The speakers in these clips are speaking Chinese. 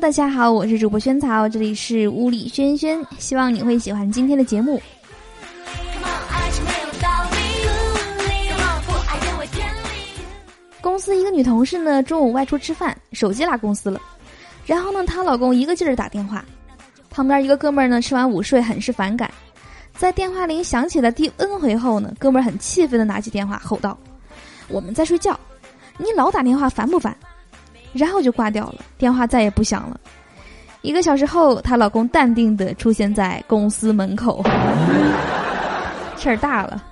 大家好，我是主播萱草，这里是屋里轩轩，希望你会喜欢今天的节目。公司一个女同事呢，中午外出吃饭，手机落公司了，然后呢，她老公一个劲儿打电话，旁边一个哥们儿呢，吃完午睡很是反感，在电话铃响起了第 N 回后呢，哥们儿很气愤的拿起电话吼道：“我们在睡觉，你老打电话烦不烦？”然后就挂掉了，电话再也不响了。一个小时后，她老公淡定的出现在公司门口，事儿大了。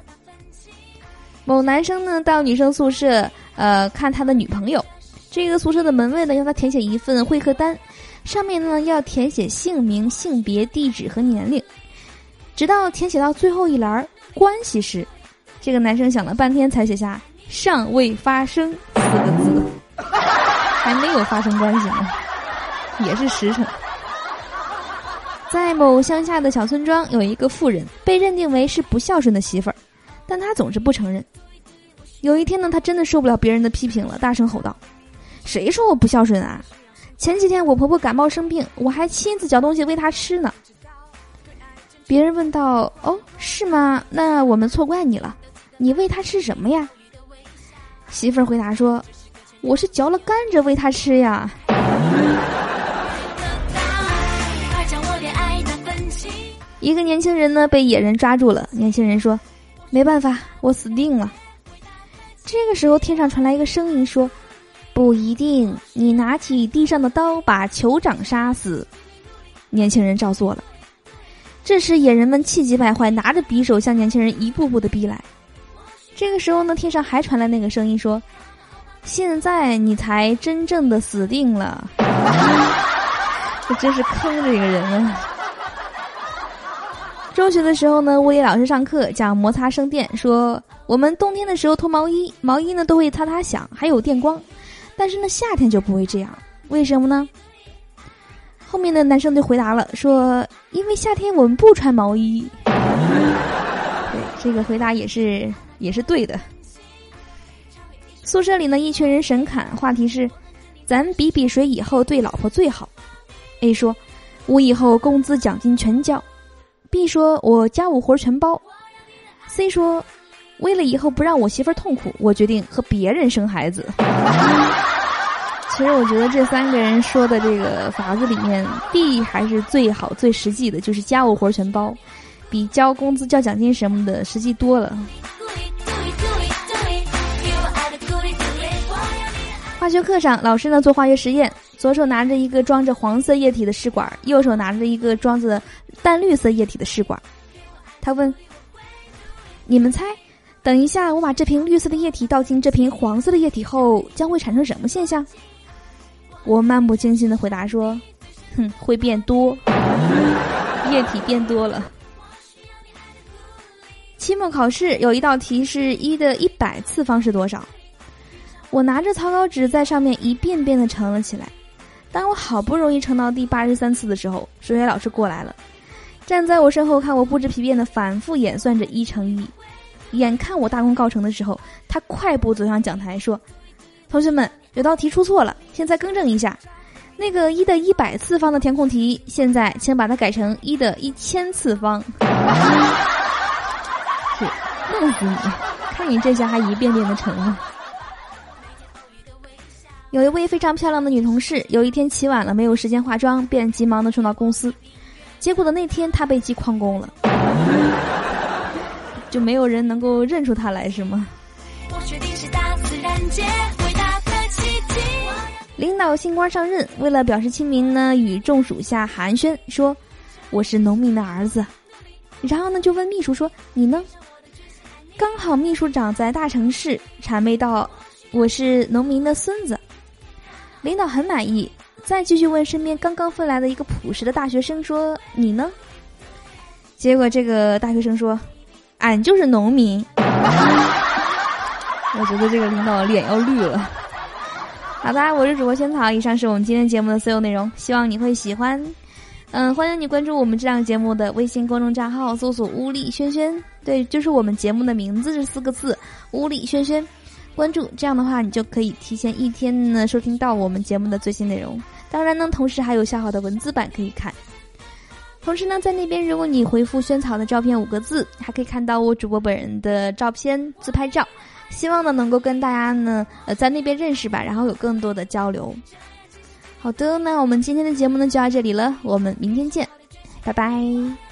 某男生呢到女生宿舍，呃，看他的女朋友。这个宿舍的门卫呢要他填写一份会客单，上面呢要填写姓名、性别、地址和年龄。直到填写到最后一栏关系时，这个男生想了半天才写下“尚未发生”四个字。还没有发生关系呢，也是实诚。在某乡下的小村庄，有一个妇人被认定为是不孝顺的媳妇儿，但她总是不承认。有一天呢，她真的受不了别人的批评了，大声吼道：“谁说我不孝顺啊？前几天我婆婆感冒生病，我还亲自嚼东西喂她吃呢。”别人问道：“哦，是吗？那我们错怪你了。你喂她吃什么呀？”媳妇儿回答说。我是嚼了甘蔗喂他吃呀。一个年轻人呢被野人抓住了，年轻人说：“没办法，我死定了。”这个时候，天上传来一个声音说：“不一定，你拿起地上的刀把酋长杀死。”年轻人照做了。这时，野人们气急败坏，拿着匕首向年轻人一步步的逼来。这个时候呢，天上还传来那个声音说。现在你才真正的死定了，这真是坑这个人啊！中学的时候呢，物理老师上课讲摩擦生电，说我们冬天的时候脱毛衣，毛衣呢都会擦擦响，还有电光，但是呢夏天就不会这样，为什么呢？后面的男生就回答了，说因为夏天我们不穿毛衣。对，这个回答也是也是对的。宿舍里呢，一群人神侃，话题是：咱比比谁以后对老婆最好。A 说：“我以后工资奖金全交。”B 说：“我家务活全包。”C 说：“为了以后不让我媳妇儿痛苦，我决定和别人生孩子。”其实我觉得这三个人说的这个法子里面，B 还是最好最实际的，就是家务活全包，比交工资交奖金什么的实际多了。化学课上，老师呢做化学实验，左手拿着一个装着黄色液体的试管，右手拿着一个装着淡绿色液体的试管。他问：“你们猜，等一下我把这瓶绿色的液体倒进这瓶黄色的液体后，将会产生什么现象？”我漫不经心的回答说：“哼，会变多，液体变多了。”期末考试有一道题是一的一百次方是多少？我拿着草稿纸在上面一遍遍的乘了起来。当我好不容易乘到第八十三次的时候，数学老师过来了，站在我身后看我不知疲倦的反复演算着一乘一。眼看我大功告成的时候，他快步走上讲台说：“同学们，有道题出错了，现在更正一下。那个一的一百次方的填空题，现在请把它改成一的一千次方。”是，弄死你！看你这下还一遍遍的乘了。有一位非常漂亮的女同事，有一天起晚了，没有时间化妆，便急忙的冲到公司。结果的那天，她被记旷工了，就没有人能够认出她来，是吗？领导新官上任，为了表示亲民呢，与众属下寒暄说：“我是农民的儿子。”然后呢，就问秘书说：“你呢？”刚好秘书长在大城市，谄媚道：“我是农民的孙子。”领导很满意，再继续问身边刚刚分来的一个朴实的大学生说：“你呢？”结果这个大学生说：“俺就是农民。”我觉得这个领导脸要绿了。好的，我是主播萱草，以上是我们今天节目的所有内容，希望你会喜欢。嗯，欢迎你关注我们这档节目的微信公众账号，搜索“乌力轩轩”，对，就是我们节目的名字这四个字“乌力轩轩”。关注，这样的话你就可以提前一天呢收听到我们节目的最新内容。当然呢，同时还有下好的文字版可以看。同时呢，在那边如果你回复“萱草的照片”五个字，还可以看到我主播本人的照片自拍照。希望呢能够跟大家呢呃在那边认识吧，然后有更多的交流。好的，那我们今天的节目呢就到这里了，我们明天见，拜拜。